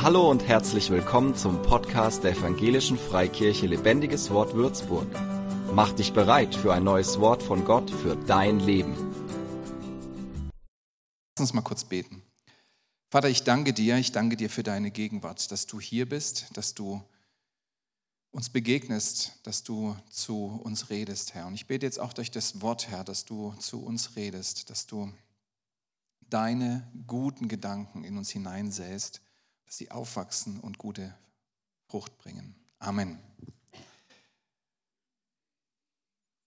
Hallo und herzlich willkommen zum Podcast der Evangelischen Freikirche Lebendiges Wort Würzburg. Mach dich bereit für ein neues Wort von Gott für dein Leben. Lass uns mal kurz beten. Vater, ich danke dir, ich danke dir für deine Gegenwart, dass du hier bist, dass du uns begegnest, dass du zu uns redest, Herr. Und ich bete jetzt auch durch das Wort, Herr, dass du zu uns redest, dass du deine guten Gedanken in uns hineinsäst dass sie aufwachsen und gute Frucht bringen. Amen.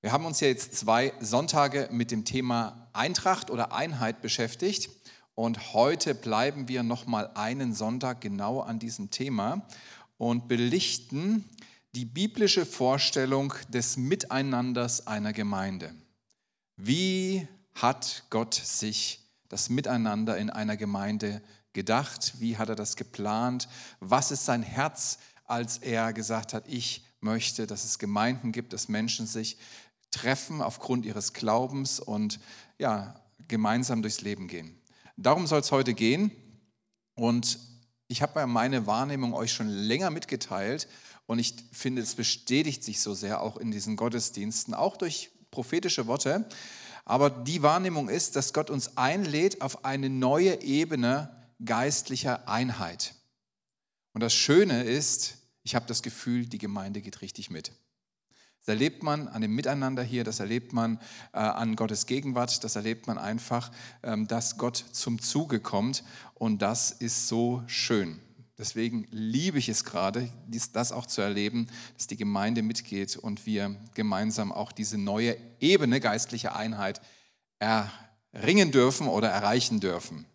Wir haben uns ja jetzt zwei Sonntage mit dem Thema Eintracht oder Einheit beschäftigt und heute bleiben wir noch mal einen Sonntag genau an diesem Thema und belichten die biblische Vorstellung des Miteinanders einer Gemeinde. Wie hat Gott sich das Miteinander in einer Gemeinde gedacht? Wie hat er das geplant? Was ist sein Herz, als er gesagt hat, ich möchte, dass es Gemeinden gibt, dass Menschen sich treffen aufgrund ihres Glaubens und ja, gemeinsam durchs Leben gehen. Darum soll es heute gehen. Und ich habe meine Wahrnehmung euch schon länger mitgeteilt und ich finde, es bestätigt sich so sehr auch in diesen Gottesdiensten, auch durch prophetische Worte. Aber die Wahrnehmung ist, dass Gott uns einlädt auf eine neue Ebene geistlicher Einheit. Und das Schöne ist, ich habe das Gefühl, die Gemeinde geht richtig mit. Das erlebt man an dem Miteinander hier, das erlebt man äh, an Gottes Gegenwart, das erlebt man einfach, ähm, dass Gott zum Zuge kommt und das ist so schön. Deswegen liebe ich es gerade, dies, das auch zu erleben, dass die Gemeinde mitgeht und wir gemeinsam auch diese neue Ebene geistlicher Einheit erringen dürfen oder erreichen dürfen.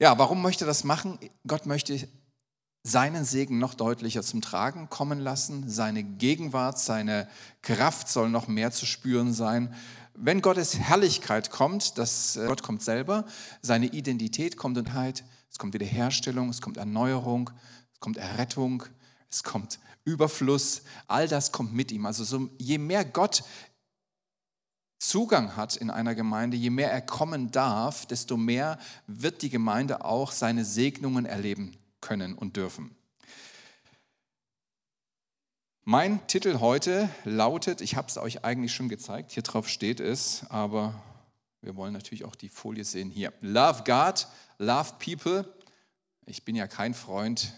Ja, warum möchte das machen? Gott möchte seinen Segen noch deutlicher zum Tragen kommen lassen. Seine Gegenwart, seine Kraft soll noch mehr zu spüren sein. Wenn Gottes Herrlichkeit kommt, dass äh, Gott kommt selber, seine Identität kommt in Heit, es kommt Wiederherstellung, es kommt Erneuerung, es kommt Errettung, es kommt Überfluss, all das kommt mit ihm. Also so, je mehr Gott Zugang hat in einer Gemeinde, je mehr er kommen darf, desto mehr wird die Gemeinde auch seine Segnungen erleben können und dürfen. Mein Titel heute lautet, ich habe es euch eigentlich schon gezeigt, hier drauf steht es, aber wir wollen natürlich auch die Folie sehen hier. Love God, love people. Ich bin ja kein Freund,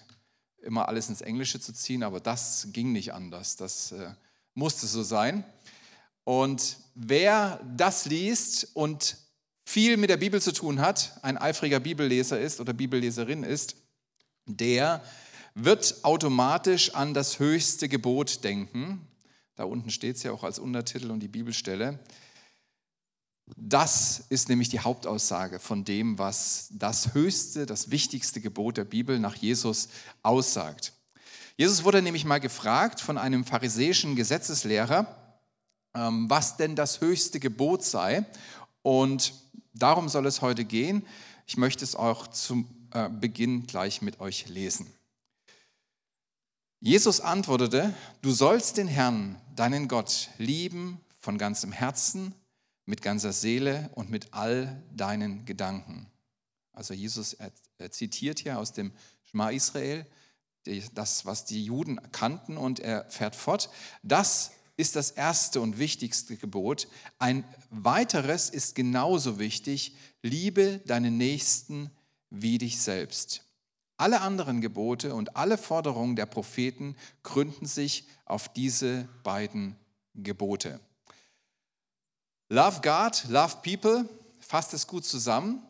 immer alles ins Englische zu ziehen, aber das ging nicht anders. Das äh, musste so sein. Und wer das liest und viel mit der Bibel zu tun hat, ein eifriger Bibelleser ist oder Bibelleserin ist, der wird automatisch an das höchste Gebot denken. Da unten steht es ja auch als Untertitel und die Bibelstelle. Das ist nämlich die Hauptaussage von dem, was das höchste, das wichtigste Gebot der Bibel nach Jesus aussagt. Jesus wurde nämlich mal gefragt von einem pharisäischen Gesetzeslehrer, was denn das höchste Gebot sei. Und darum soll es heute gehen. Ich möchte es auch zum äh, Beginn gleich mit euch lesen. Jesus antwortete, du sollst den Herrn, deinen Gott, lieben von ganzem Herzen, mit ganzer Seele und mit all deinen Gedanken. Also Jesus er, er zitiert hier aus dem Schma Israel, das, was die Juden kannten, und er fährt fort. Das ist das erste und wichtigste Gebot. Ein weiteres ist genauso wichtig, liebe deinen Nächsten wie dich selbst. Alle anderen Gebote und alle Forderungen der Propheten gründen sich auf diese beiden Gebote. Love God, love people, fasst es gut zusammen.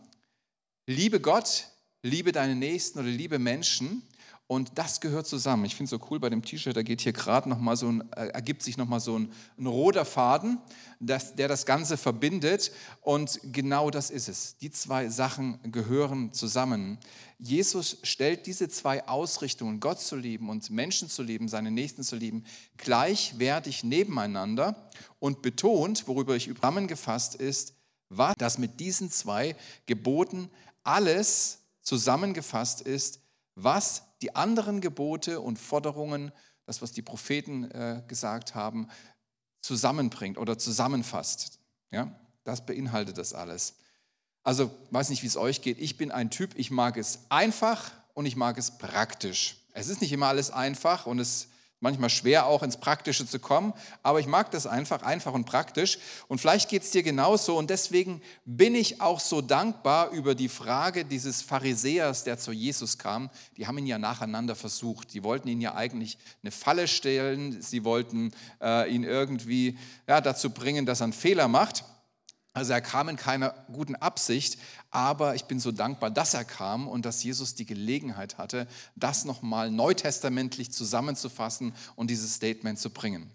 Liebe Gott, liebe deine Nächsten oder liebe Menschen. Und das gehört zusammen. Ich finde es so cool bei dem T-Shirt, da geht hier gerade noch mal so ein, äh, ergibt sich nochmal so ein, ein roter Faden, das, der das Ganze verbindet. Und genau das ist es. Die zwei Sachen gehören zusammen. Jesus stellt diese zwei Ausrichtungen, Gott zu lieben und Menschen zu lieben, seine Nächsten zu lieben, gleichwertig nebeneinander und betont, worüber ich zusammengefasst ist, was das mit diesen zwei Geboten alles zusammengefasst ist, was die anderen Gebote und Forderungen, das, was die Propheten äh, gesagt haben, zusammenbringt oder zusammenfasst. Ja, das beinhaltet das alles. Also, weiß nicht, wie es euch geht. Ich bin ein Typ, ich mag es einfach und ich mag es praktisch. Es ist nicht immer alles einfach und es manchmal schwer auch ins Praktische zu kommen, aber ich mag das einfach, einfach und praktisch. Und vielleicht geht es dir genauso und deswegen bin ich auch so dankbar über die Frage dieses Pharisäers, der zu Jesus kam. Die haben ihn ja nacheinander versucht. Die wollten ihn ja eigentlich eine Falle stellen, sie wollten äh, ihn irgendwie ja, dazu bringen, dass er einen Fehler macht. Also er kam in keiner guten Absicht, aber ich bin so dankbar, dass er kam und dass Jesus die Gelegenheit hatte, das nochmal neutestamentlich zusammenzufassen und dieses Statement zu bringen.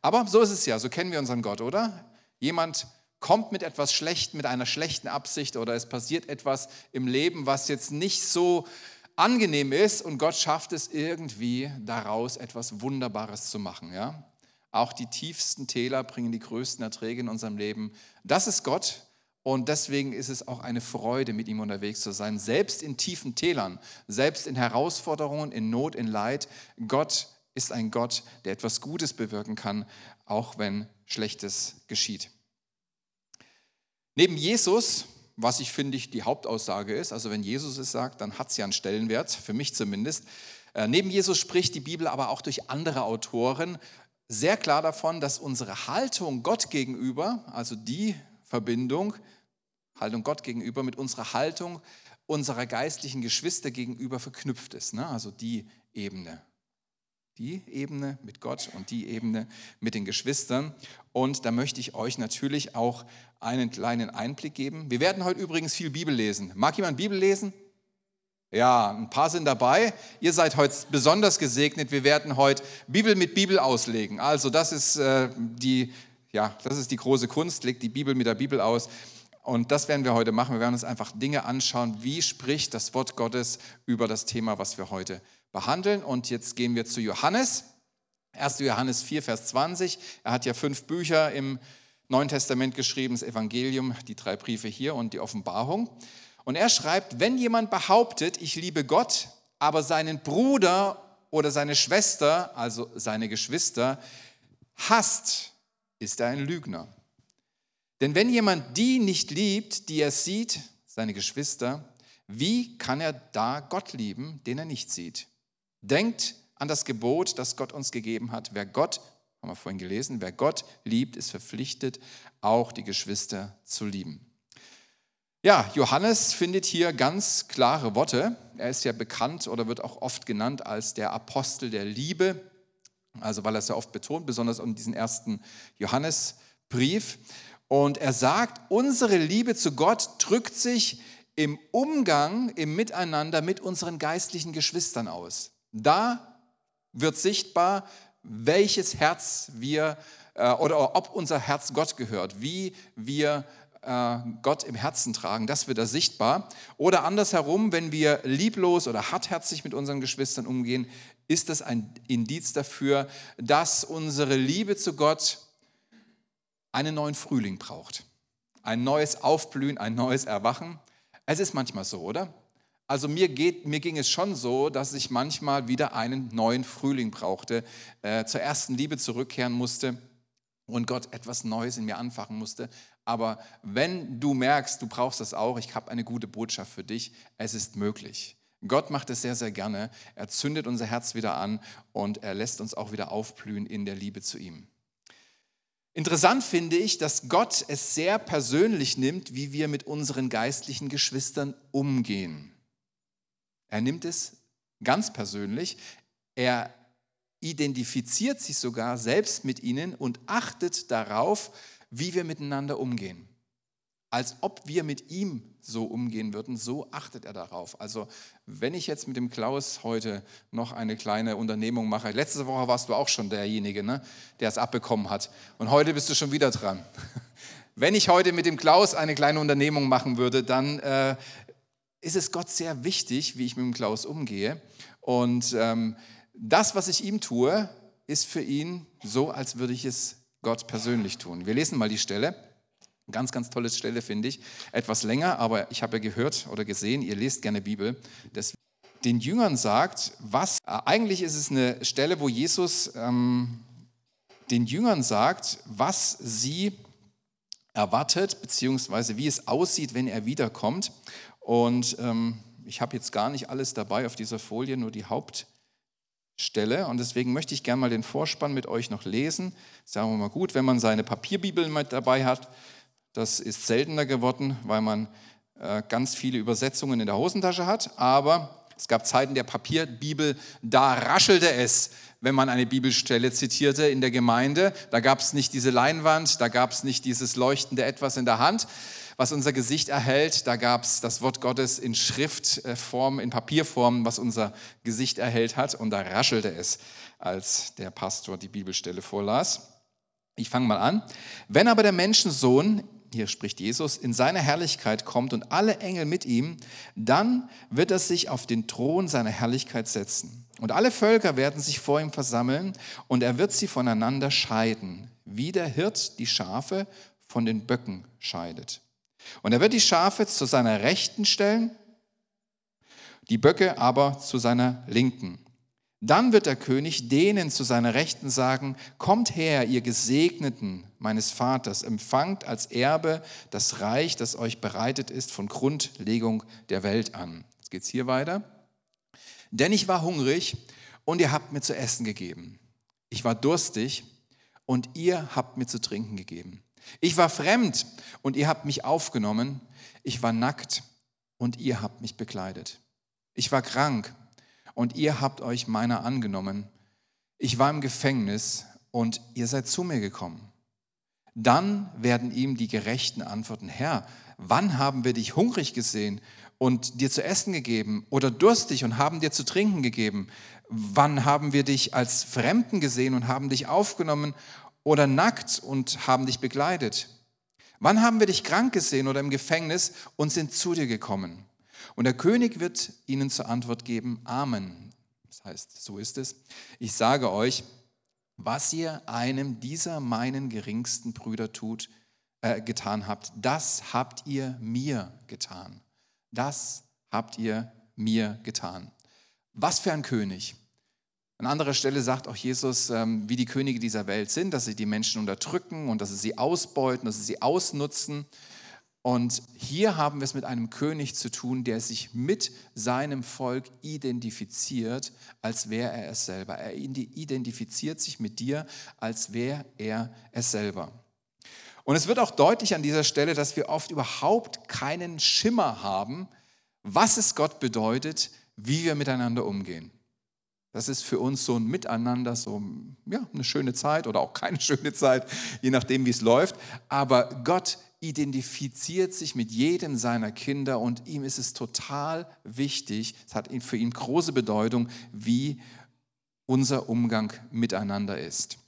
Aber so ist es ja, so kennen wir unseren Gott, oder? Jemand kommt mit etwas schlecht, mit einer schlechten Absicht oder es passiert etwas im Leben, was jetzt nicht so angenehm ist und Gott schafft es irgendwie daraus etwas Wunderbares zu machen, ja? Auch die tiefsten Täler bringen die größten Erträge in unserem Leben. Das ist Gott und deswegen ist es auch eine Freude, mit ihm unterwegs zu sein, selbst in tiefen Tälern, selbst in Herausforderungen, in Not, in Leid. Gott ist ein Gott, der etwas Gutes bewirken kann, auch wenn Schlechtes geschieht. Neben Jesus, was ich finde ich die Hauptaussage ist, also wenn Jesus es sagt, dann hat es ja einen Stellenwert, für mich zumindest. Äh, neben Jesus spricht die Bibel aber auch durch andere Autoren sehr klar davon, dass unsere Haltung Gott gegenüber, also die Verbindung, Haltung Gott gegenüber, mit unserer Haltung unserer geistlichen Geschwister gegenüber verknüpft ist. Ne? Also die Ebene. Die Ebene mit Gott und die Ebene mit den Geschwistern. Und da möchte ich euch natürlich auch einen kleinen Einblick geben. Wir werden heute übrigens viel Bibel lesen. Mag jemand Bibel lesen? Ja, ein paar sind dabei. Ihr seid heute besonders gesegnet. Wir werden heute Bibel mit Bibel auslegen. Also das ist, äh, die, ja, das ist die große Kunst. Legt die Bibel mit der Bibel aus. Und das werden wir heute machen. Wir werden uns einfach Dinge anschauen. Wie spricht das Wort Gottes über das Thema, was wir heute behandeln? Und jetzt gehen wir zu Johannes. 1. Johannes 4, Vers 20. Er hat ja fünf Bücher im Neuen Testament geschrieben, das Evangelium, die drei Briefe hier und die Offenbarung. Und er schreibt, wenn jemand behauptet, ich liebe Gott, aber seinen Bruder oder seine Schwester, also seine Geschwister, hasst, ist er ein Lügner. Denn wenn jemand die nicht liebt, die er sieht, seine Geschwister, wie kann er da Gott lieben, den er nicht sieht? Denkt an das Gebot, das Gott uns gegeben hat. Wer Gott, haben wir vorhin gelesen, wer Gott liebt, ist verpflichtet, auch die Geschwister zu lieben. Ja, Johannes findet hier ganz klare Worte. Er ist ja bekannt oder wird auch oft genannt als der Apostel der Liebe, also weil er es ja oft betont, besonders in diesem ersten Johannesbrief. Und er sagt, unsere Liebe zu Gott drückt sich im Umgang, im Miteinander mit unseren geistlichen Geschwistern aus. Da wird sichtbar, welches Herz wir äh, oder ob unser Herz Gott gehört, wie wir Gott im Herzen tragen, das wird da sichtbar. Oder andersherum, wenn wir lieblos oder hartherzig mit unseren Geschwistern umgehen, ist das ein Indiz dafür, dass unsere Liebe zu Gott einen neuen Frühling braucht. Ein neues Aufblühen, ein neues Erwachen. Es ist manchmal so, oder? Also mir, geht, mir ging es schon so, dass ich manchmal wieder einen neuen Frühling brauchte, äh, zur ersten Liebe zurückkehren musste und Gott etwas Neues in mir anfachen musste. Aber wenn du merkst, du brauchst das auch, ich habe eine gute Botschaft für dich, es ist möglich. Gott macht es sehr, sehr gerne. Er zündet unser Herz wieder an und er lässt uns auch wieder aufblühen in der Liebe zu ihm. Interessant finde ich, dass Gott es sehr persönlich nimmt, wie wir mit unseren geistlichen Geschwistern umgehen. Er nimmt es ganz persönlich. Er identifiziert sich sogar selbst mit ihnen und achtet darauf, wie wir miteinander umgehen. Als ob wir mit ihm so umgehen würden, so achtet er darauf. Also wenn ich jetzt mit dem Klaus heute noch eine kleine Unternehmung mache, letzte Woche warst du auch schon derjenige, ne, der es abbekommen hat. Und heute bist du schon wieder dran. Wenn ich heute mit dem Klaus eine kleine Unternehmung machen würde, dann äh, ist es Gott sehr wichtig, wie ich mit dem Klaus umgehe. Und ähm, das, was ich ihm tue, ist für ihn so, als würde ich es Gott persönlich tun. Wir lesen mal die Stelle. Ganz, ganz tolle Stelle, finde ich. Etwas länger, aber ich habe ja gehört oder gesehen, ihr lest gerne Bibel. Das den Jüngern sagt, was, äh, eigentlich ist es eine Stelle, wo Jesus ähm, den Jüngern sagt, was sie erwartet, beziehungsweise wie es aussieht, wenn er wiederkommt. Und ähm, ich habe jetzt gar nicht alles dabei auf dieser Folie, nur die Hauptstelle. Und deswegen möchte ich gerne mal den Vorspann mit euch noch lesen. Sagen wir mal gut, wenn man seine Papierbibel mit dabei hat. Das ist seltener geworden, weil man äh, ganz viele Übersetzungen in der Hosentasche hat. Aber es gab Zeiten der Papierbibel, da raschelte es, wenn man eine Bibelstelle zitierte in der Gemeinde. Da gab es nicht diese Leinwand, da gab es nicht dieses leuchtende Etwas in der Hand, was unser Gesicht erhält. Da gab es das Wort Gottes in Schriftform, in Papierform, was unser Gesicht erhält hat. Und da raschelte es, als der Pastor die Bibelstelle vorlas. Ich fange mal an. Wenn aber der Menschensohn hier spricht Jesus, in seiner Herrlichkeit kommt und alle Engel mit ihm, dann wird er sich auf den Thron seiner Herrlichkeit setzen. Und alle Völker werden sich vor ihm versammeln und er wird sie voneinander scheiden, wie der Hirt die Schafe von den Böcken scheidet. Und er wird die Schafe zu seiner Rechten stellen, die Böcke aber zu seiner Linken. Dann wird der König denen zu seiner Rechten sagen, kommt her, ihr Gesegneten meines Vaters, empfangt als Erbe das Reich, das euch bereitet ist von Grundlegung der Welt an. Jetzt geht es hier weiter. Denn ich war hungrig und ihr habt mir zu essen gegeben. Ich war durstig und ihr habt mir zu trinken gegeben. Ich war fremd und ihr habt mich aufgenommen. Ich war nackt und ihr habt mich bekleidet. Ich war krank und ihr habt euch meiner angenommen. Ich war im Gefängnis und ihr seid zu mir gekommen. Dann werden ihm die Gerechten antworten, Herr, wann haben wir dich hungrig gesehen und dir zu essen gegeben oder durstig und haben dir zu trinken gegeben? Wann haben wir dich als Fremden gesehen und haben dich aufgenommen oder nackt und haben dich begleitet? Wann haben wir dich krank gesehen oder im Gefängnis und sind zu dir gekommen? Und der König wird ihnen zur Antwort geben, Amen. Das heißt, so ist es. Ich sage euch, was ihr einem dieser meinen geringsten Brüder tut, äh, getan habt, das habt ihr mir getan. Das habt ihr mir getan. Was für ein König. An anderer Stelle sagt auch Jesus, ähm, wie die Könige dieser Welt sind, dass sie die Menschen unterdrücken und dass sie sie ausbeuten, dass sie sie ausnutzen. Und hier haben wir es mit einem König zu tun, der sich mit seinem Volk identifiziert, als wäre er es selber. Er identifiziert sich mit dir, als wäre er es selber. Und es wird auch deutlich an dieser Stelle, dass wir oft überhaupt keinen Schimmer haben, was es Gott bedeutet, wie wir miteinander umgehen. Das ist für uns so ein Miteinander, so ja, eine schöne Zeit oder auch keine schöne Zeit, je nachdem, wie es läuft. Aber Gott identifiziert sich mit jedem seiner Kinder und ihm ist es total wichtig, es hat für ihn große Bedeutung, wie unser Umgang miteinander ist.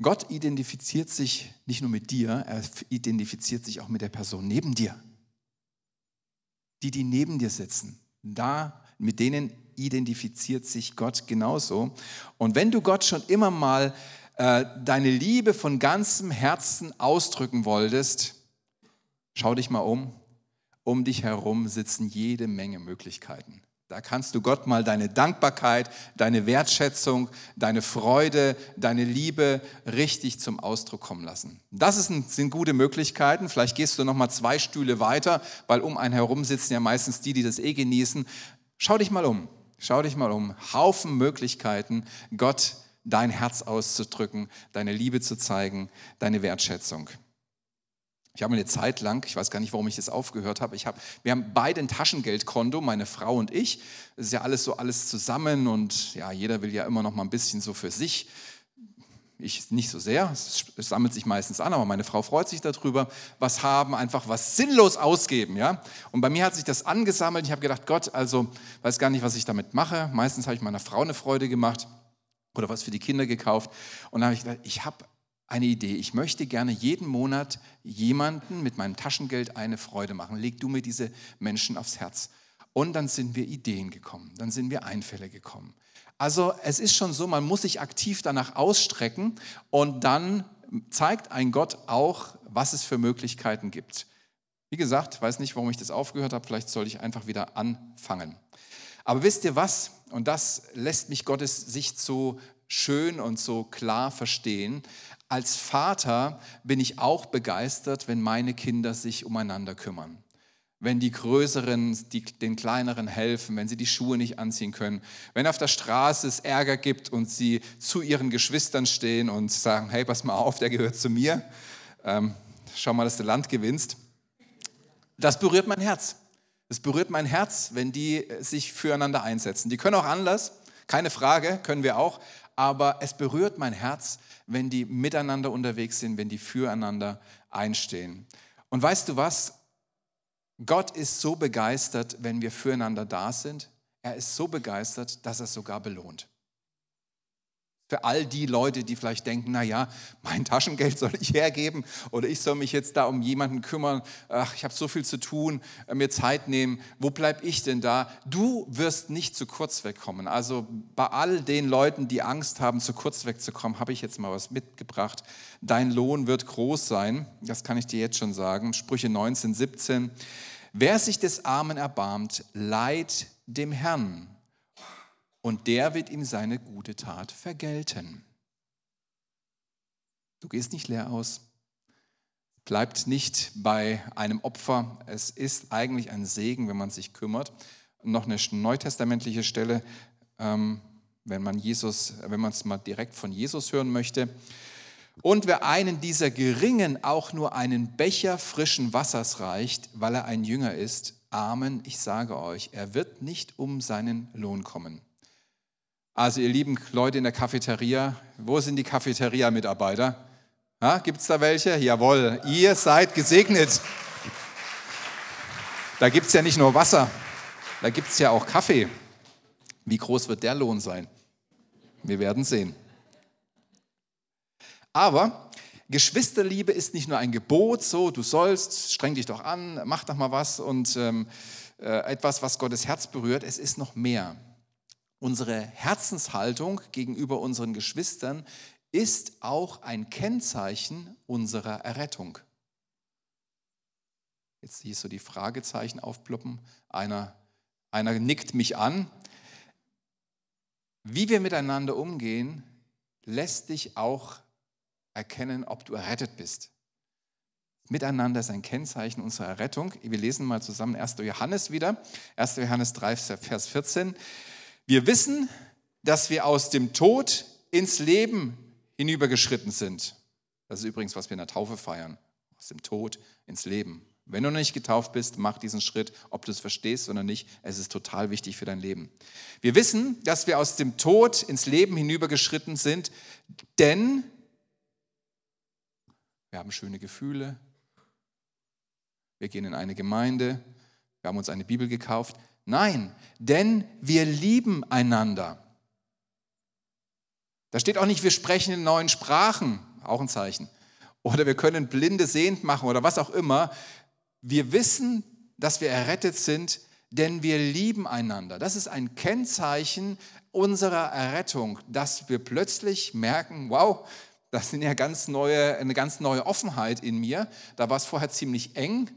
Gott identifiziert sich nicht nur mit dir, er identifiziert sich auch mit der Person neben dir. Die, die neben dir sitzen, da, mit denen identifiziert sich Gott genauso. Und wenn du Gott schon immer mal äh, deine Liebe von ganzem Herzen ausdrücken wolltest, schau dich mal um. Um dich herum sitzen jede Menge Möglichkeiten. Da kannst du Gott mal deine Dankbarkeit, deine Wertschätzung, deine Freude, deine Liebe richtig zum Ausdruck kommen lassen. Das sind gute Möglichkeiten. Vielleicht gehst du noch mal zwei Stühle weiter, weil um einen herum sitzen ja meistens die, die das eh genießen. Schau dich mal um. Schau dich mal um. Haufen Möglichkeiten, Gott dein Herz auszudrücken, deine Liebe zu zeigen, deine Wertschätzung. Ich habe eine Zeit lang, ich weiß gar nicht, warum ich das aufgehört habe, ich habe, wir haben beide ein Taschengeldkonto, meine Frau und ich. Es ist ja alles so alles zusammen und ja, jeder will ja immer noch mal ein bisschen so für sich. Ich nicht so sehr, es sammelt sich meistens an, aber meine Frau freut sich darüber, was haben, einfach was sinnlos ausgeben, ja. Und bei mir hat sich das angesammelt. Ich habe gedacht, Gott, also weiß gar nicht, was ich damit mache. Meistens habe ich meiner Frau eine Freude gemacht oder was für die Kinder gekauft. Und dann habe ich gesagt, ich habe eine Idee. Ich möchte gerne jeden Monat jemanden mit meinem Taschengeld eine Freude machen. Leg du mir diese Menschen aufs Herz. Und dann sind wir Ideen gekommen, dann sind wir Einfälle gekommen. Also es ist schon so, man muss sich aktiv danach ausstrecken und dann zeigt ein Gott auch, was es für Möglichkeiten gibt. Wie gesagt, weiß nicht, warum ich das aufgehört habe, vielleicht soll ich einfach wieder anfangen. Aber wisst ihr was? Und das lässt mich Gottes Sicht so schön und so klar verstehen. Als Vater bin ich auch begeistert, wenn meine Kinder sich umeinander kümmern. Wenn die Größeren die, den Kleineren helfen, wenn sie die Schuhe nicht anziehen können, wenn auf der Straße es Ärger gibt und sie zu ihren Geschwistern stehen und sagen, hey, pass mal auf, der gehört zu mir, ähm, schau mal, dass du Land gewinnst. Das berührt mein Herz. Es berührt mein Herz, wenn die sich füreinander einsetzen. Die können auch anders, keine Frage, können wir auch, aber es berührt mein Herz, wenn die miteinander unterwegs sind, wenn die füreinander einstehen. Und weißt du was? Gott ist so begeistert, wenn wir füreinander da sind. Er ist so begeistert, dass er es sogar belohnt. Für all die Leute, die vielleicht denken, na ja, mein Taschengeld soll ich hergeben oder ich soll mich jetzt da um jemanden kümmern, ach, ich habe so viel zu tun, äh, mir Zeit nehmen, wo bleibe ich denn da? Du wirst nicht zu kurz wegkommen. Also bei all den Leuten, die Angst haben, zu kurz wegzukommen, habe ich jetzt mal was mitgebracht. Dein Lohn wird groß sein, das kann ich dir jetzt schon sagen. Sprüche 19, 17. Wer sich des Armen erbarmt, leiht dem Herrn und der wird ihm seine gute Tat vergelten. Du gehst nicht leer aus, bleibt nicht bei einem Opfer. Es ist eigentlich ein Segen, wenn man sich kümmert. Noch eine neutestamentliche Stelle, ähm, wenn man Jesus, wenn man es mal direkt von Jesus hören möchte. Und wer einen dieser Geringen auch nur einen Becher frischen Wassers reicht, weil er ein Jünger ist, Amen, ich sage euch, er wird nicht um seinen Lohn kommen. Also ihr lieben Leute in der Cafeteria, wo sind die Cafeteria-Mitarbeiter? Gibt es da welche? Jawohl, ihr seid gesegnet. Da gibt es ja nicht nur Wasser, da gibt es ja auch Kaffee. Wie groß wird der Lohn sein? Wir werden sehen. Aber Geschwisterliebe ist nicht nur ein Gebot, so du sollst, streng dich doch an, mach doch mal was und ähm, äh, etwas, was Gottes Herz berührt. Es ist noch mehr. Unsere Herzenshaltung gegenüber unseren Geschwistern ist auch ein Kennzeichen unserer Errettung. Jetzt siehst du die Fragezeichen aufploppen. Einer, einer nickt mich an. Wie wir miteinander umgehen, lässt dich auch erkennen, ob du errettet bist. Miteinander ist ein Kennzeichen unserer Errettung. Wir lesen mal zusammen 1. Johannes wieder. 1. Johannes 3, Vers 14. Wir wissen, dass wir aus dem Tod ins Leben hinübergeschritten sind. Das ist übrigens, was wir in der Taufe feiern. Aus dem Tod ins Leben. Wenn du noch nicht getauft bist, mach diesen Schritt, ob du es verstehst oder nicht. Es ist total wichtig für dein Leben. Wir wissen, dass wir aus dem Tod ins Leben hinübergeschritten sind, denn wir haben schöne Gefühle. Wir gehen in eine Gemeinde. Wir haben uns eine Bibel gekauft. Nein, denn wir lieben einander. Da steht auch nicht, wir sprechen in neuen Sprachen, auch ein Zeichen. Oder wir können Blinde sehend machen oder was auch immer. Wir wissen, dass wir errettet sind, denn wir lieben einander. Das ist ein Kennzeichen unserer Errettung, dass wir plötzlich merken, wow, das ist ja ganz neue, eine ganz neue Offenheit in mir. Da war es vorher ziemlich eng,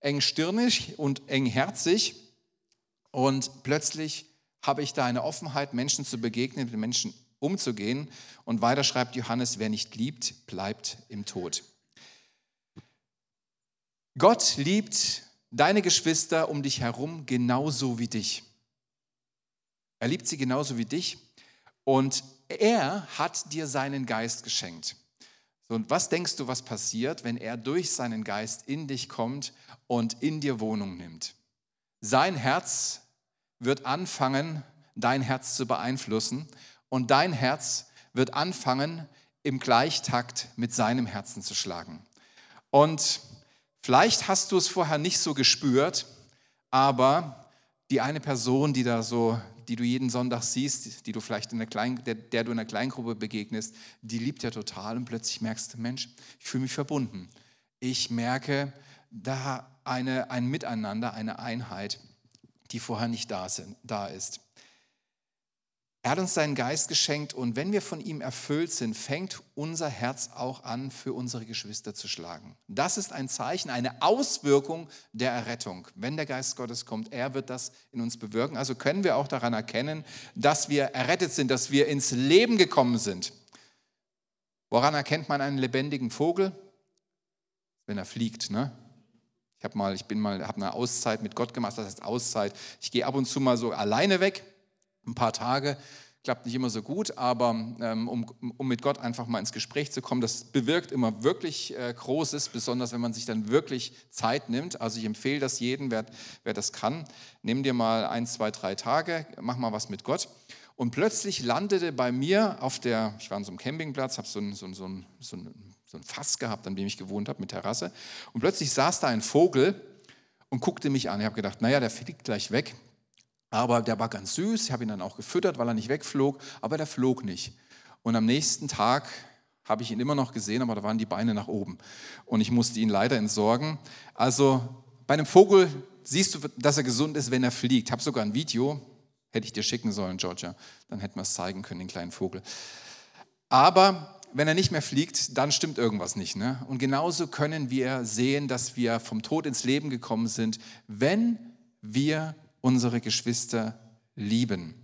engstirnig und engherzig. Und plötzlich habe ich da eine Offenheit, Menschen zu begegnen, mit Menschen umzugehen. Und weiter schreibt Johannes, wer nicht liebt, bleibt im Tod. Gott liebt deine Geschwister um dich herum genauso wie dich. Er liebt sie genauso wie dich und er hat dir seinen Geist geschenkt. Und was denkst du, was passiert, wenn er durch seinen Geist in dich kommt und in dir Wohnung nimmt? Sein Herz wird anfangen, dein Herz zu beeinflussen und dein Herz wird anfangen, im Gleichtakt mit seinem Herzen zu schlagen. Und vielleicht hast du es vorher nicht so gespürt, aber die eine Person, die da so, die du jeden Sonntag siehst, die du vielleicht in der, Klein, der, der du in der Kleingruppe begegnest, die liebt ja total und plötzlich merkst du, Mensch, ich fühle mich verbunden. Ich merke da eine, ein Miteinander, eine Einheit die vorher nicht da, sind, da ist. Er hat uns seinen Geist geschenkt und wenn wir von ihm erfüllt sind, fängt unser Herz auch an, für unsere Geschwister zu schlagen. Das ist ein Zeichen, eine Auswirkung der Errettung. Wenn der Geist Gottes kommt, er wird das in uns bewirken. Also können wir auch daran erkennen, dass wir errettet sind, dass wir ins Leben gekommen sind. Woran erkennt man einen lebendigen Vogel? Wenn er fliegt, ne? Ich habe mal, ich bin mal, habe eine Auszeit mit Gott gemacht. Das heißt Auszeit. Ich gehe ab und zu mal so alleine weg, ein paar Tage. Klappt nicht immer so gut, aber ähm, um, um mit Gott einfach mal ins Gespräch zu kommen, das bewirkt immer wirklich äh, Großes, besonders wenn man sich dann wirklich Zeit nimmt. Also ich empfehle das jedem, wer, wer das kann. Nimm dir mal ein, zwei, drei Tage, mach mal was mit Gott. Und plötzlich landete bei mir auf der, ich war an so einem Campingplatz, habe so ein, so, ein, so, ein, so, ein, so ein Fass gehabt, an dem ich gewohnt habe, mit Terrasse. Und plötzlich saß da ein Vogel und guckte mich an. Ich habe gedacht, naja, der fliegt gleich weg. Aber der war ganz süß. Ich habe ihn dann auch gefüttert, weil er nicht wegflog. Aber der flog nicht. Und am nächsten Tag habe ich ihn immer noch gesehen, aber da waren die Beine nach oben. Und ich musste ihn leider entsorgen. Also bei einem Vogel siehst du, dass er gesund ist, wenn er fliegt. Ich habe sogar ein Video, Hätte ich dir schicken sollen, Georgia. Dann hätten wir es zeigen können, den kleinen Vogel. Aber wenn er nicht mehr fliegt, dann stimmt irgendwas nicht. Ne? Und genauso können wir sehen, dass wir vom Tod ins Leben gekommen sind, wenn wir unsere Geschwister lieben.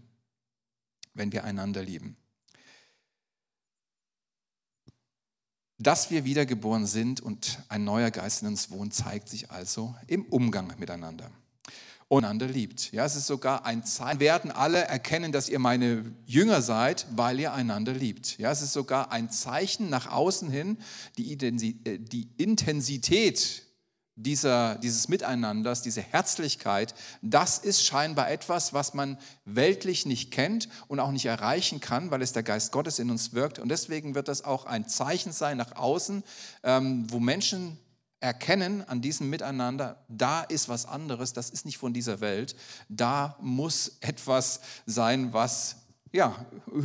Wenn wir einander lieben. Dass wir wiedergeboren sind und ein neuer Geist in uns wohnt, zeigt sich also im Umgang miteinander und einander liebt. Ja, es ist sogar ein Zeichen. Werden alle erkennen, dass ihr meine Jünger seid, weil ihr einander liebt. Ja, es ist sogar ein Zeichen nach außen hin, die, äh, die Intensität dieser, dieses Miteinanders, diese Herzlichkeit, das ist scheinbar etwas, was man weltlich nicht kennt und auch nicht erreichen kann, weil es der Geist Gottes in uns wirkt. Und deswegen wird das auch ein Zeichen sein nach außen, ähm, wo Menschen erkennen an diesem Miteinander, da ist was anderes, das ist nicht von dieser Welt, da muss etwas sein, was ja,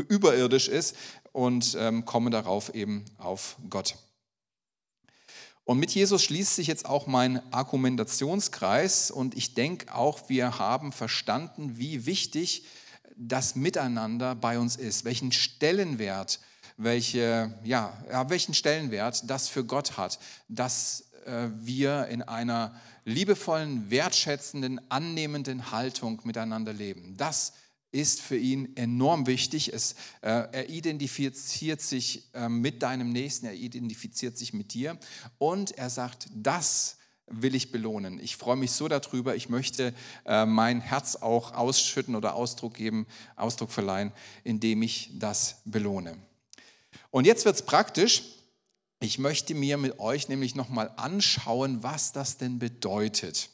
überirdisch ist und ähm, komme darauf eben auf Gott. Und mit Jesus schließt sich jetzt auch mein Argumentationskreis und ich denke auch, wir haben verstanden, wie wichtig das Miteinander bei uns ist, welchen Stellenwert, welche, ja, welchen Stellenwert das für Gott hat, dass äh, wir in einer liebevollen, wertschätzenden, annehmenden Haltung miteinander leben. Das ist für ihn enorm wichtig. Es, äh, er identifiziert sich äh, mit deinem Nächsten, er identifiziert sich mit dir und er sagt, das will ich belohnen. Ich freue mich so darüber. Ich möchte äh, mein Herz auch ausschütten oder Ausdruck geben, Ausdruck verleihen, indem ich das belohne. Und jetzt wird es praktisch. Ich möchte mir mit euch nämlich nochmal anschauen, was das denn bedeutet.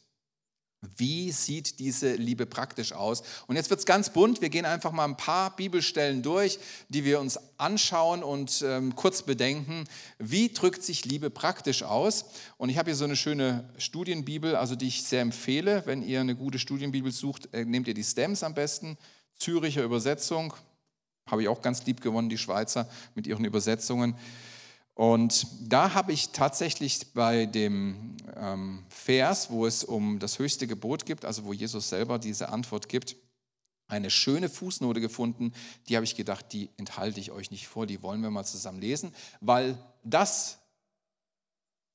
Wie sieht diese Liebe praktisch aus? Und jetzt wird es ganz bunt. Wir gehen einfach mal ein paar Bibelstellen durch, die wir uns anschauen und ähm, kurz bedenken, wie drückt sich Liebe praktisch aus. Und ich habe hier so eine schöne Studienbibel, also die ich sehr empfehle. Wenn ihr eine gute Studienbibel sucht, äh, nehmt ihr die Stems am besten. Züricher Übersetzung, habe ich auch ganz lieb gewonnen, die Schweizer mit ihren Übersetzungen. Und da habe ich tatsächlich bei dem ähm, Vers, wo es um das höchste Gebot gibt, also wo Jesus selber diese Antwort gibt, eine schöne Fußnote gefunden, die habe ich gedacht, die enthalte ich euch nicht vor, die wollen wir mal zusammen lesen, weil das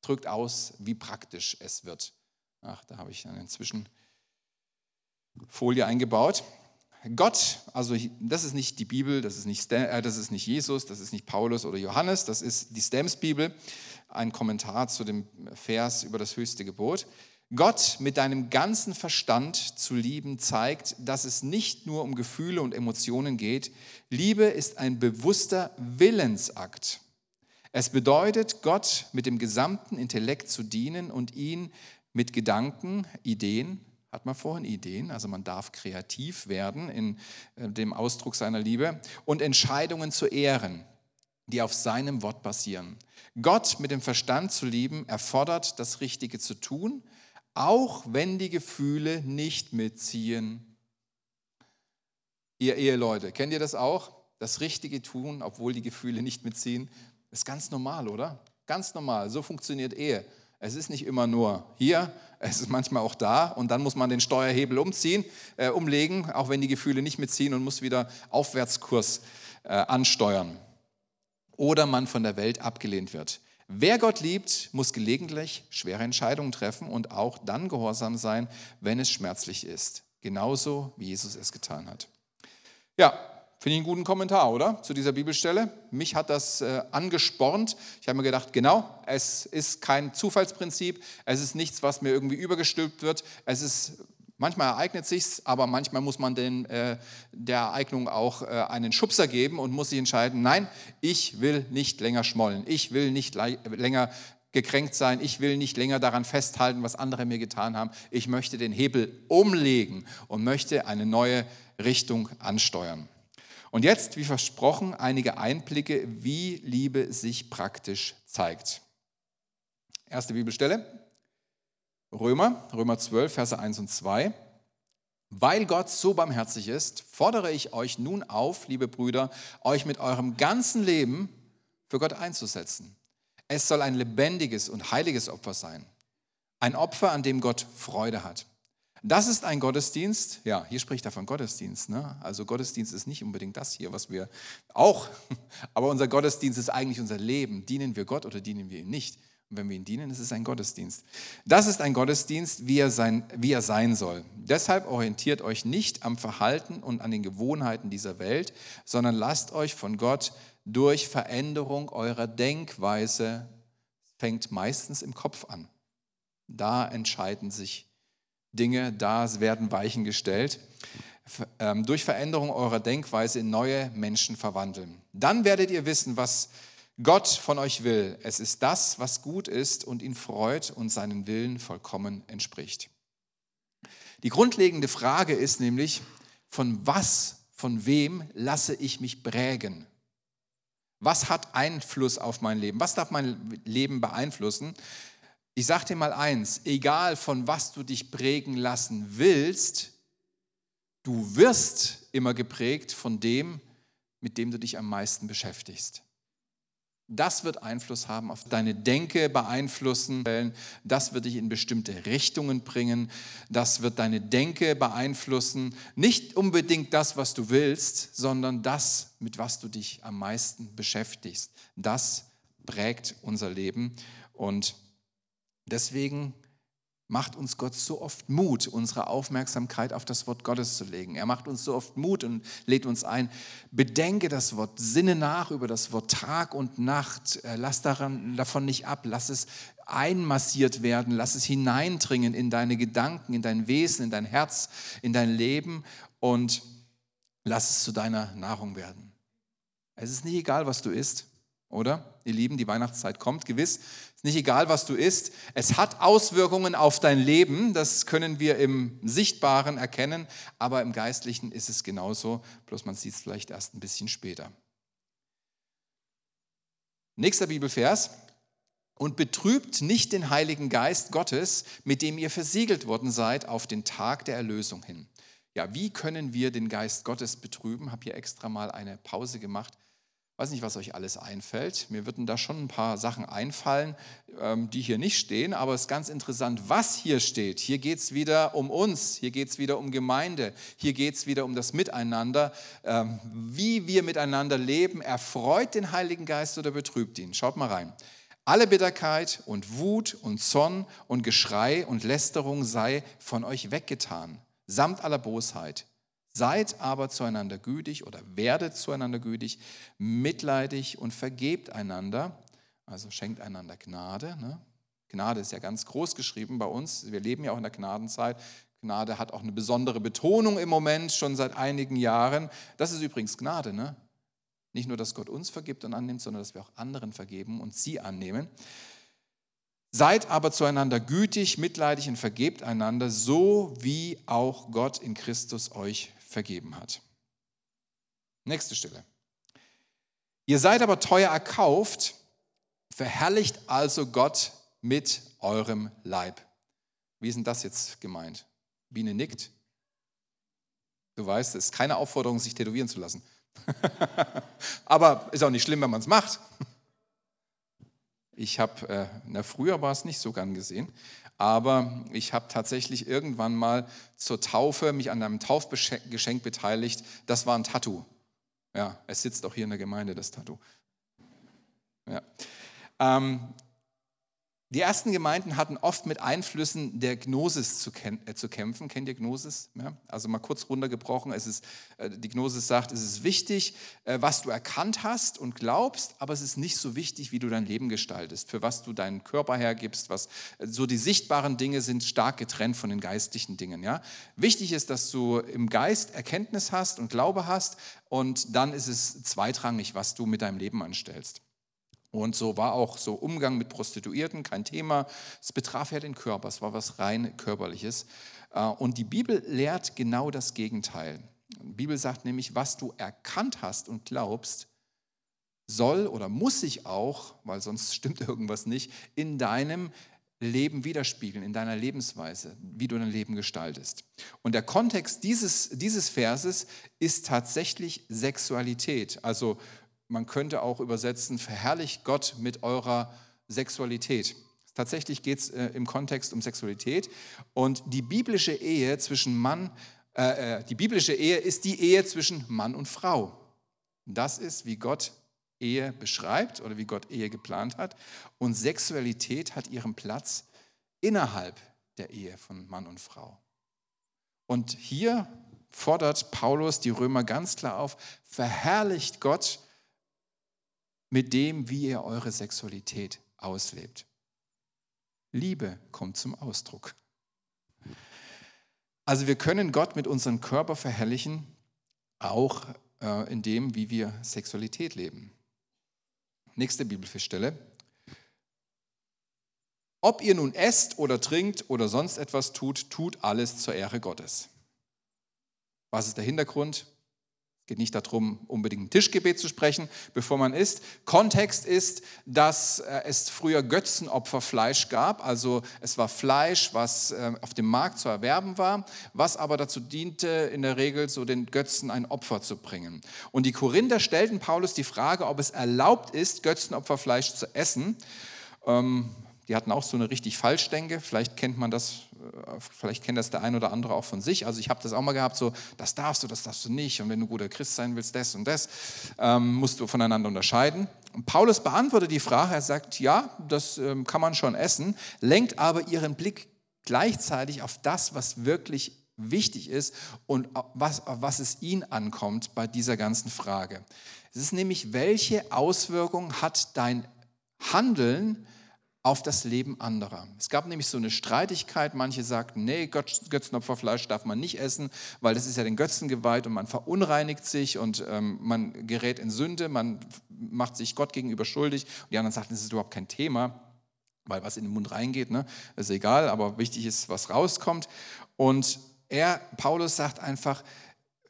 drückt aus, wie praktisch es wird. Ach, da habe ich eine Zwischenfolie eingebaut. Gott, also das ist nicht die Bibel, das ist nicht, äh, das ist nicht Jesus, das ist nicht Paulus oder Johannes, das ist die Stems-Bibel, ein Kommentar zu dem Vers über das höchste Gebot. Gott mit deinem ganzen Verstand zu lieben zeigt, dass es nicht nur um Gefühle und Emotionen geht. Liebe ist ein bewusster Willensakt. Es bedeutet, Gott mit dem gesamten Intellekt zu dienen und ihn mit Gedanken, Ideen, hat man vorhin Ideen, also man darf kreativ werden in äh, dem Ausdruck seiner Liebe und Entscheidungen zu ehren, die auf seinem Wort basieren. Gott mit dem Verstand zu lieben erfordert, das Richtige zu tun, auch wenn die Gefühle nicht mitziehen. Ihr Eheleute, kennt ihr das auch? Das Richtige tun, obwohl die Gefühle nicht mitziehen. Ist ganz normal, oder? Ganz normal. So funktioniert Ehe. Es ist nicht immer nur hier, es ist manchmal auch da und dann muss man den Steuerhebel umziehen, äh, umlegen, auch wenn die Gefühle nicht mitziehen und muss wieder Aufwärtskurs äh, ansteuern. Oder man von der Welt abgelehnt wird. Wer Gott liebt, muss gelegentlich schwere Entscheidungen treffen und auch dann gehorsam sein, wenn es schmerzlich ist. Genauso wie Jesus es getan hat. Ja, Finde ich einen guten Kommentar, oder? Zu dieser Bibelstelle. Mich hat das äh, angespornt. Ich habe mir gedacht, genau, es ist kein Zufallsprinzip. Es ist nichts, was mir irgendwie übergestülpt wird. Es ist, manchmal ereignet sich's, aber manchmal muss man den, äh, der Ereignung auch äh, einen Schubser geben und muss sich entscheiden, nein, ich will nicht länger schmollen. Ich will nicht länger gekränkt sein. Ich will nicht länger daran festhalten, was andere mir getan haben. Ich möchte den Hebel umlegen und möchte eine neue Richtung ansteuern. Und jetzt, wie versprochen, einige Einblicke, wie Liebe sich praktisch zeigt. Erste Bibelstelle, Römer, Römer 12, Verse 1 und 2. Weil Gott so barmherzig ist, fordere ich euch nun auf, liebe Brüder, euch mit eurem ganzen Leben für Gott einzusetzen. Es soll ein lebendiges und heiliges Opfer sein. Ein Opfer, an dem Gott Freude hat. Das ist ein Gottesdienst. Ja, hier spricht er von Gottesdienst. Ne? Also Gottesdienst ist nicht unbedingt das hier, was wir auch, aber unser Gottesdienst ist eigentlich unser Leben. Dienen wir Gott oder dienen wir ihm nicht? Und wenn wir ihn dienen, ist es ein Gottesdienst. Das ist ein Gottesdienst, wie er, sein, wie er sein soll. Deshalb orientiert euch nicht am Verhalten und an den Gewohnheiten dieser Welt, sondern lasst euch von Gott durch Veränderung eurer Denkweise, fängt meistens im Kopf an. Da entscheiden sich Dinge, da werden Weichen gestellt, ähm, durch Veränderung eurer Denkweise in neue Menschen verwandeln. Dann werdet ihr wissen, was Gott von euch will. Es ist das, was gut ist und ihn freut und seinen Willen vollkommen entspricht. Die grundlegende Frage ist nämlich, von was, von wem lasse ich mich prägen? Was hat Einfluss auf mein Leben? Was darf mein Leben beeinflussen? Ich sage dir mal eins, egal von was du dich prägen lassen willst, du wirst immer geprägt von dem, mit dem du dich am meisten beschäftigst. Das wird Einfluss haben auf deine Denke, beeinflussen. Das wird dich in bestimmte Richtungen bringen. Das wird deine Denke beeinflussen. Nicht unbedingt das, was du willst, sondern das, mit was du dich am meisten beschäftigst. Das prägt unser Leben. Und Deswegen macht uns Gott so oft Mut, unsere Aufmerksamkeit auf das Wort Gottes zu legen. Er macht uns so oft Mut und lädt uns ein, bedenke das Wort, sinne nach über das Wort Tag und Nacht, äh, lass daran, davon nicht ab, lass es einmassiert werden, lass es hineindringen in deine Gedanken, in dein Wesen, in dein Herz, in dein Leben und lass es zu deiner Nahrung werden. Es ist nicht egal, was du isst, oder? Ihr Lieben, die Weihnachtszeit kommt, gewiss. Ist nicht egal, was du isst. Es hat Auswirkungen auf dein Leben. Das können wir im Sichtbaren erkennen. Aber im Geistlichen ist es genauso. Bloß man sieht es vielleicht erst ein bisschen später. Nächster Bibelvers. Und betrübt nicht den Heiligen Geist Gottes, mit dem ihr versiegelt worden seid auf den Tag der Erlösung hin. Ja, wie können wir den Geist Gottes betrüben? Ich habe hier extra mal eine Pause gemacht weiß nicht, was euch alles einfällt. Mir würden da schon ein paar Sachen einfallen, ähm, die hier nicht stehen, aber es ist ganz interessant, was hier steht. Hier geht es wieder um uns, hier geht es wieder um Gemeinde, hier geht es wieder um das Miteinander, ähm, wie wir miteinander leben. Erfreut den Heiligen Geist oder betrübt ihn? Schaut mal rein. Alle Bitterkeit und Wut und Zorn und Geschrei und Lästerung sei von euch weggetan, samt aller Bosheit. Seid aber zueinander gütig oder werdet zueinander gütig, mitleidig und vergebt einander. Also schenkt einander Gnade. Ne? Gnade ist ja ganz groß geschrieben bei uns. Wir leben ja auch in der Gnadenzeit. Gnade hat auch eine besondere Betonung im Moment, schon seit einigen Jahren. Das ist übrigens Gnade. Ne? Nicht nur, dass Gott uns vergibt und annimmt, sondern dass wir auch anderen vergeben und sie annehmen. Seid aber zueinander gütig, mitleidig und vergebt einander, so wie auch Gott in Christus euch vergeben hat. Nächste Stelle. Ihr seid aber teuer erkauft, verherrlicht also Gott mit eurem Leib. Wie ist denn das jetzt gemeint? Biene nickt. Du weißt, es ist keine Aufforderung, sich tätowieren zu lassen. Aber ist auch nicht schlimm, wenn man es macht. Ich habe, äh, na früher war es nicht so gern gesehen, aber ich habe tatsächlich irgendwann mal zur Taufe mich an einem Taufgeschenk beteiligt. Das war ein Tattoo. Ja, es sitzt auch hier in der Gemeinde, das Tattoo. Ja. Ähm, Die ersten Gemeinden hatten oft mit Einflüssen der Gnosis zu, äh, zu kämpfen. Kennt ihr Gnosis? Ja? Also mal kurz runtergebrochen. Es ist, äh, die Gnosis sagt, es ist wichtig, äh, was du erkannt hast und glaubst, aber es ist nicht so wichtig, wie du dein Leben gestaltest, für was du deinen Körper hergibst. Was, äh, so die sichtbaren Dinge sind stark getrennt von den geistlichen Dingen. Ja? Wichtig ist, dass du im Geist Erkenntnis hast und Glaube hast und dann ist es zweitrangig, was du mit deinem Leben anstellst. Und so war auch so Umgang mit Prostituierten kein Thema. Es betraf ja den Körper, es war was rein körperliches. Äh, und die Bibel lehrt genau das Gegenteil. Die Bibel sagt nämlich, was du erkannt hast und glaubst, soll oder muss sich auch, weil sonst stimmt irgendwas nicht, in deinem Leben widerspiegeln, in deiner Lebensweise, wie du dein Leben gestaltest. Und der Kontext dieses, dieses Verses ist tatsächlich Sexualität. Also man könnte auch übersetzen, verherrlicht Gott mit eurer Sexualität. Tatsächlich geht es äh, im Kontext um Sexualität. Und die biblische Ehe zwischen Mann, äh, äh, die biblische Ehe ist die Ehe zwischen Mann und Frau. Das ist, wie Gott Ehe beschreibt oder wie Gott Ehe geplant hat. Und Sexualität hat ihren Platz innerhalb der Ehe von Mann und Frau. Und hier fordert Paulus die Römer ganz klar auf, verherrlicht Gott mit dem, wie ihr eure Sexualität auslebt. Liebe kommt zum Ausdruck. Also wir können Gott mit unserem Körper verherrlichen, auch äh, in dem, wie wir Sexualität leben. Nächste Bibelfeststelle. Ob ihr nun esst oder trinkt oder sonst etwas tut, tut alles zur Ehre Gottes. Was ist der Hintergrund? Geht nicht darum, unbedingt ein Tischgebet zu sprechen, bevor man isst. Kontext ist, dass äh, es früher Götzenopferfleisch gab. Also es war Fleisch, was äh, auf dem Markt zu erwerben war, was aber dazu diente, in der Regel so den Götzen ein Opfer zu bringen. Und die Korinther stellten Paulus die Frage, ob es erlaubt ist, Götzenopferfleisch zu essen. Ähm, die hatten auch so eine richtig Falschdenke. Vielleicht kennt man das, vielleicht kennt das der ein oder andere auch von sich. Also ich habe das auch mal gehabt, so das darfst du, das darfst du nicht. Und wenn du guter Christ sein willst, das und das, ähm, musst du voneinander unterscheiden. Und Paulus beantwortet die Frage, er sagt, ja, das ähm, kann man schon essen, lenkt aber ihren Blick gleichzeitig auf das, was wirklich wichtig ist und was, was es ihn ankommt bei dieser ganzen Frage. Es ist nämlich, welche Auswirkungen hat dein Handeln auf das Leben anderer. Es gab nämlich so eine Streitigkeit, manche sagten, nee, Götzenopferfleisch darf man nicht essen, weil das ist ja den Götzen geweiht und man verunreinigt sich und ähm, man gerät in Sünde, man macht sich Gott gegenüber schuldig. Und die anderen sagten, das ist überhaupt kein Thema, weil was in den Mund reingeht, ne, ist egal, aber wichtig ist, was rauskommt. Und er, Paulus sagt einfach,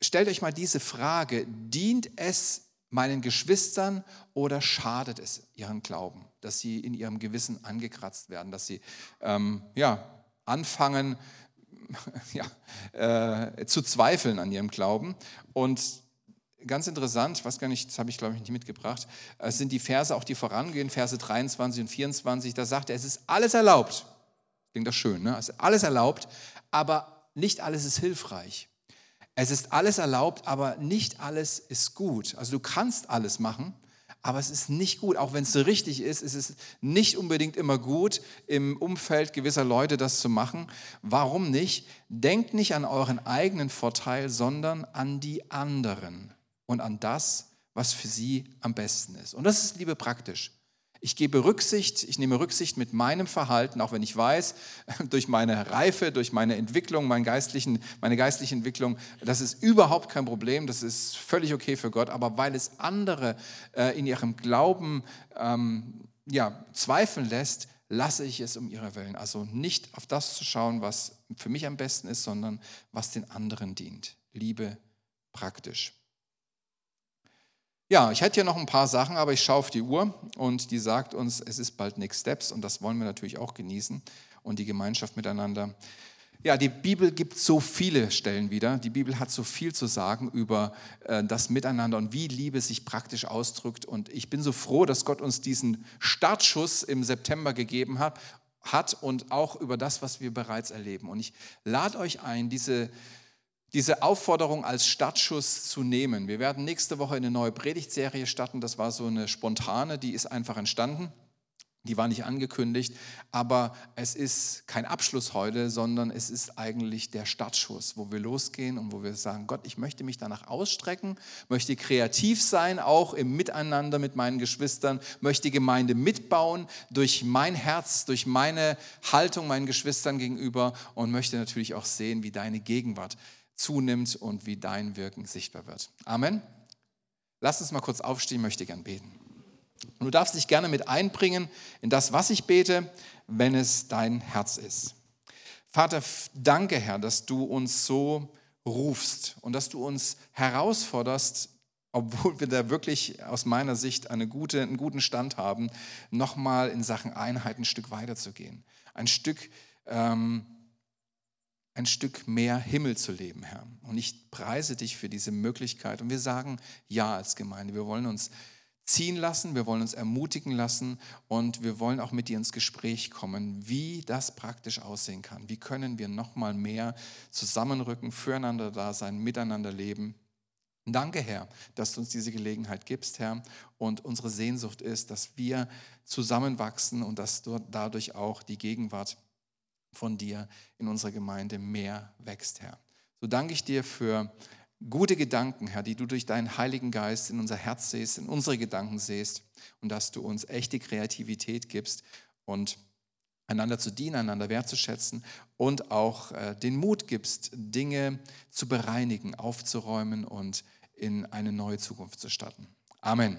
stellt euch mal diese Frage, dient es meinen Geschwistern oder schadet es ihren Glauben? Dass sie in ihrem Gewissen angekratzt werden, dass sie ähm, ja, anfangen ja, äh, zu zweifeln an ihrem Glauben. Und ganz interessant, was gar nicht, das habe ich glaube ich nicht mitgebracht, es sind die Verse, auch die vorangehen, Verse 23 und 24, da sagt er, es ist alles erlaubt. Klingt das schön, ne? Es ist alles erlaubt, aber nicht alles ist hilfreich. Es ist alles erlaubt, aber nicht alles ist gut. Also du kannst alles machen, aber es ist nicht gut, auch wenn es so richtig ist, ist es nicht unbedingt immer gut, im Umfeld gewisser Leute das zu machen. Warum nicht? Denkt nicht an euren eigenen Vorteil, sondern an die anderen und an das, was für sie am besten ist. Und das ist Liebe praktisch. Ich gebe Rücksicht, ich nehme Rücksicht mit meinem Verhalten, auch wenn ich weiß, durch meine Reife, durch meine Entwicklung, meine, geistlichen, meine geistliche Entwicklung, das ist überhaupt kein Problem, das ist völlig okay für Gott, aber weil es andere äh, in ihrem Glauben ähm, ja, zweifeln lässt, lasse ich es um ihre Willen. Also nicht auf das zu schauen, was für mich am besten ist, sondern was den anderen dient. Liebe praktisch. Ja, ich hätte hier noch ein paar Sachen, aber ich schaue auf die Uhr und die sagt uns, es ist bald Next Steps und das wollen wir natürlich auch genießen und die Gemeinschaft miteinander. Ja, die Bibel gibt so viele Stellen wieder. Die Bibel hat so viel zu sagen über äh, das Miteinander und wie Liebe sich praktisch ausdrückt. Und ich bin so froh, dass Gott uns diesen Startschuss im September gegeben hat, hat und auch über das, was wir bereits erleben. Und ich lade euch ein, diese diese Aufforderung als Startschuss zu nehmen. Wir werden nächste Woche eine neue Predigtserie starten. Das war so eine spontane, die ist einfach entstanden. Die war nicht angekündigt, aber es ist kein Abschluss heute, sondern es ist eigentlich der Startschuss, wo wir losgehen und wo wir sagen, Gott, ich möchte mich danach ausstrecken, möchte kreativ sein, auch im Miteinander mit meinen Geschwistern, möchte die Gemeinde mitbauen durch mein Herz, durch meine Haltung meinen Geschwistern gegenüber und möchte natürlich auch sehen, wie deine Gegenwart zunimmt und wie dein Wirken sichtbar wird. Amen. Lass uns mal kurz aufstehen, möchte gern beten. Und du darfst dich gerne mit einbringen in das, was ich bete, wenn es dein Herz ist. Vater, danke, Herr, dass du uns so rufst und dass du uns herausforderst, obwohl wir da wirklich aus meiner Sicht eine gute, einen guten Stand haben, nochmal in Sachen Einheit ein Stück weiterzugehen. Ein Stück, ähm, ein Stück mehr Himmel zu leben, Herr. Und ich preise dich für diese Möglichkeit. Und wir sagen Ja als Gemeinde. Wir wollen uns ziehen lassen, wir wollen uns ermutigen lassen und wir wollen auch mit dir ins Gespräch kommen, wie das praktisch aussehen kann. Wie können wir noch mal mehr zusammenrücken, füreinander da sein, miteinander leben. Danke, Herr, dass du uns diese Gelegenheit gibst, Herr. Und unsere Sehnsucht ist, dass wir zusammenwachsen und dass dadurch auch die Gegenwart von dir in unserer Gemeinde mehr wächst, Herr. So danke ich dir für gute Gedanken, Herr, die du durch deinen Heiligen Geist in unser Herz siehst, in unsere Gedanken siehst und dass du uns echte Kreativität gibst und einander zu dienen, einander wertzuschätzen und auch äh, den Mut gibst, Dinge zu bereinigen, aufzuräumen und in eine neue Zukunft zu starten. Amen.